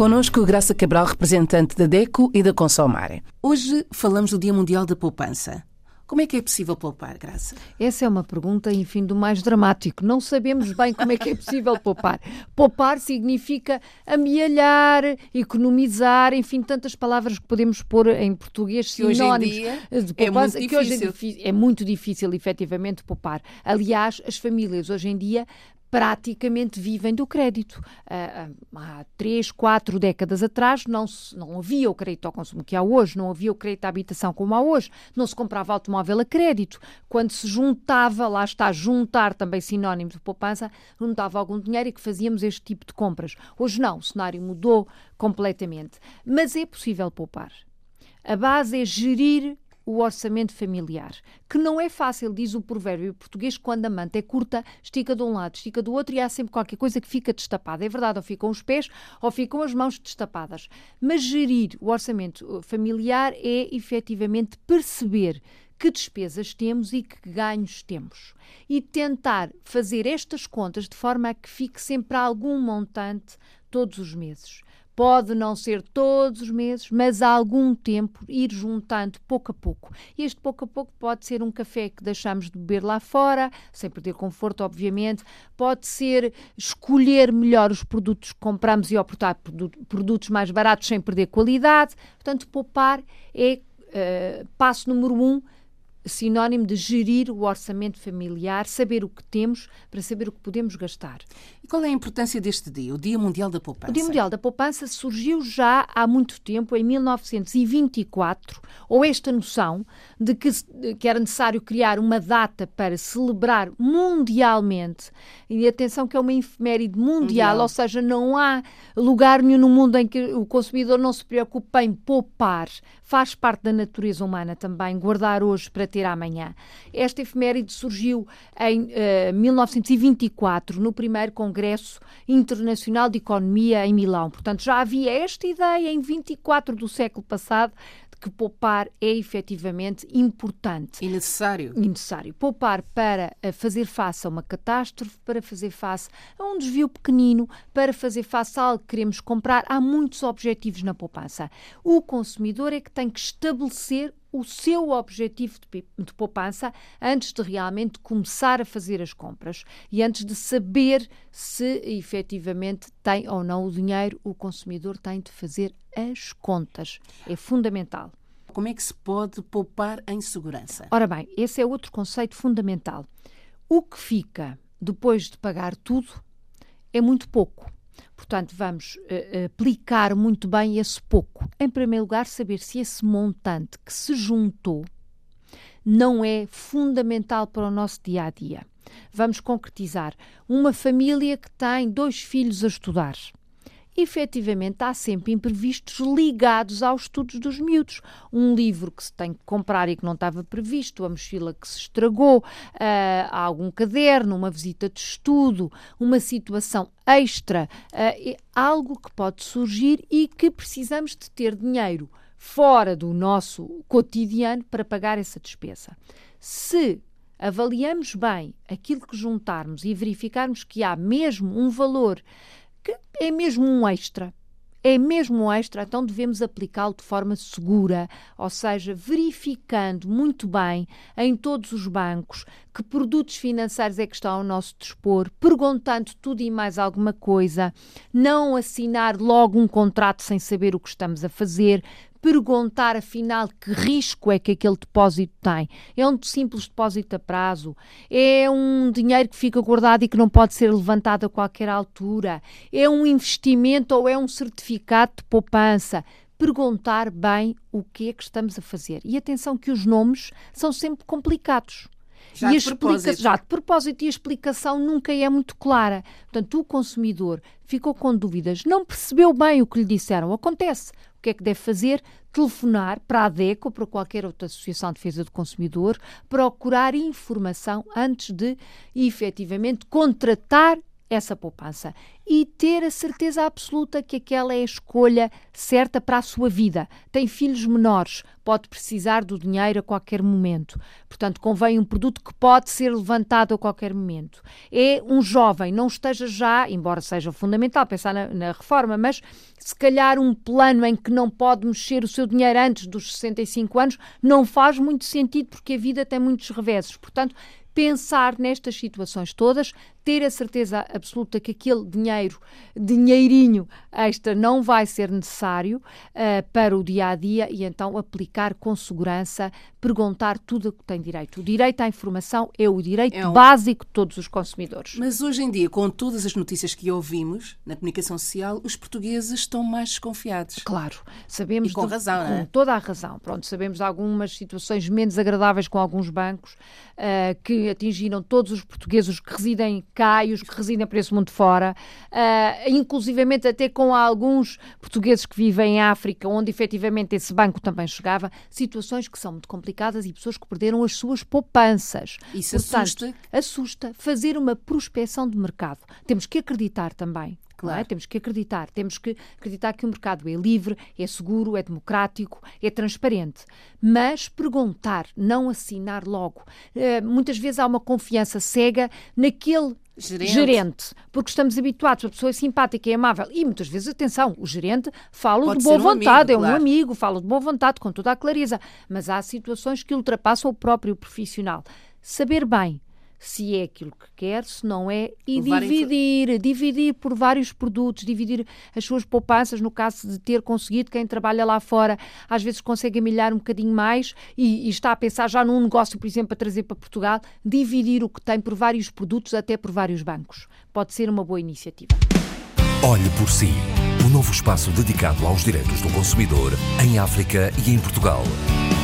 Connosco Graça Cabral, representante da DECO e da Consomare. Hoje falamos do Dia Mundial da Poupança. Como é que é possível poupar, Graça? Essa é uma pergunta, enfim, do mais dramático. Não sabemos bem como é que é possível poupar. Poupar significa amealhar, economizar, enfim, tantas palavras que podemos pôr em português sinónimos de poupança, é muito que hoje é, é muito difícil, efetivamente, poupar. Aliás, as famílias hoje em dia praticamente vivem do crédito. Uh, há três, quatro décadas atrás não, não havia o crédito ao consumo que há hoje, não havia o crédito à habitação como há hoje, não se comprava automóvel a crédito. Quando se juntava, lá está, juntar também sinónimo de poupança, juntava algum dinheiro e que fazíamos este tipo de compras. Hoje não, o cenário mudou completamente. Mas é possível poupar. A base é gerir o orçamento familiar, que não é fácil, diz o provérbio português, quando a manta é curta, estica de um lado, estica do outro e há sempre qualquer coisa que fica destapada. É verdade, ou ficam os pés ou ficam as mãos destapadas. Mas gerir o orçamento uh, familiar é efetivamente perceber que despesas temos e que ganhos temos. E tentar fazer estas contas de forma a que fique sempre algum montante todos os meses. Pode não ser todos os meses, mas há algum tempo ir juntando pouco a pouco. E este pouco a pouco pode ser um café que deixamos de beber lá fora, sem perder conforto, obviamente. Pode ser escolher melhor os produtos que compramos e optar por produtos mais baratos sem perder qualidade. Portanto, poupar é uh, passo número um sinónimo de gerir o orçamento familiar, saber o que temos para saber o que podemos gastar. E qual é a importância deste dia, o Dia Mundial da Poupança? O Dia Mundial da Poupança surgiu já há muito tempo, em 1924, ou esta noção de que, que era necessário criar uma data para celebrar mundialmente, e atenção que é uma efeméride mundial, mundial. ou seja, não há lugar nenhum no mundo em que o consumidor não se preocupe em poupar, faz parte da natureza humana também, guardar hoje para ter amanhã. Esta efeméride surgiu em uh, eh, 1924, no primeiro Congresso Internacional de Economia em Milão. Portanto, já havia esta ideia em 24 do século passado que poupar é efetivamente importante. E necessário. E necessário. Poupar para eh, fazer face a uma catástrofe, para fazer face a um desvio pequenino, para fazer face a algo que queremos comprar. Há muitos objetivos na poupança. O consumidor é que tem que estabelecer o seu objetivo de, de, poupança antes de realmente começar a fazer as compras e antes de saber se efetivamente tem ou não o dinheiro, o consumidor tem de fazer as contas. É fundamental. Como é que se pode poupar em segurança? Ora bem, esse é outro conceito fundamental. O que fica depois de pagar tudo é muito pouco. Portanto, vamos uh, aplicar muito bem esse pouco. Em primeiro lugar, saber se esse montante que se juntou não é fundamental para o nosso dia a dia. Vamos concretizar. Uma família que tem dois filhos a estudar efetivamente há sempre imprevistos ligados aos estudos dos miúdos. Um livro que se tem que comprar e que não estava previsto, a mochila que se estragou, uh, algum caderno, uma visita de estudo, uma situação extra, uh, algo que pode surgir e que precisamos de ter dinheiro fora do nosso cotidiano para pagar essa despesa. Se avaliamos bem aquilo que juntarmos e verificarmos que há mesmo um valor que é mesmo um extra. É mesmo um extra, então devemos aplicá-lo de forma segura, ou seja, verificando muito bem em todos os bancos que produtos financeiros é que estão ao nosso dispor, perguntando tudo e mais alguma coisa, não assinar logo um contrato sem saber o que estamos a fazer, perguntar afinal que risco é que aquele depósito tem. É um simples depósito a prazo? É um dinheiro que fica guardado e que não pode ser levantado a qualquer altura? É um investimento ou é um certificado de poupança? Perguntar bem o que é que estamos a fazer. E atenção que os nomes são sempre complicados. Já, e de propósito. já de propósito, e a explicação nunca é muito clara. Portanto, o consumidor ficou com dúvidas, não percebeu bem o que lhe disseram. Acontece. O que é que deve fazer? Telefonar para a DECO ou para qualquer outra associação de defesa do consumidor, procurar informação antes de efetivamente contratar essa poupança e ter a certeza absoluta que aquela é a escolha certa para a sua vida. Tem filhos menores, pode precisar do dinheiro a qualquer momento. Portanto, convém um produto que pode ser levantado a qualquer momento. É um jovem, não esteja já, embora seja fundamental pensar na, na reforma, mas se calhar um plano em que não pode mexer o seu dinheiro antes dos 65 anos não faz muito sentido porque a vida tem muitos reveses. Portanto, pensar nestas situações todas, ter a certeza absoluta que aquele dinheiro, dinheirinho extra, não vai ser necessário uh, para o dia a dia e então aplicar com segurança, perguntar tudo o que tem direito. O direito à informação é o direito é um... básico de todos os consumidores. Mas hoje em dia, com todas as notícias que ouvimos na comunicação social, os portugueses estão mais desconfiados. Claro, sabemos. E com de, razão, com é? toda a razão. Pronto, sabemos de algumas situações menos agradáveis com alguns bancos uh, que atingiram todos os portugueses que residem cá e os que residem por esse mundo fora, uh, inclusivamente até com alguns portugueses que vivem em África, onde efetivamente esse banco também chegava, situações que são muito complicadas e pessoas que perderam as suas poupanças. Isso Portanto, assusta? Assusta. Fazer uma prospecção de mercado. Temos que acreditar também é? Claro. É? Temos que acreditar. Temos que acreditar que o mercado é livre, é seguro, é democrático, é transparente. Mas perguntar, não assinar logo. Uh, muitas vezes há uma confiança cega naquele Gerente. gerente. porque estamos habituados, a pessoa é simpática e amável. E muitas vezes, atenção, o gerente fala Pode de boa um vontade, amigo, é um claro. amigo, fala de boa vontade, com toda a clareza. Mas há situações que ultrapassam o próprio profissional. Saber bem se é aquilo que quer, se não é, e dividir, dividir por vários produtos, dividir as suas poupanças, no caso de ter conseguido, quem trabalha lá fora, às vezes consegue amilhar um bocadinho mais e, e está a pensar já num negócio, por exemplo, a trazer para Portugal, dividir o que tem por vários produtos, até por vários bancos. Pode ser uma boa iniciativa. Olhe por si, o um novo espaço dedicado aos direitos do consumidor em África e em Portugal.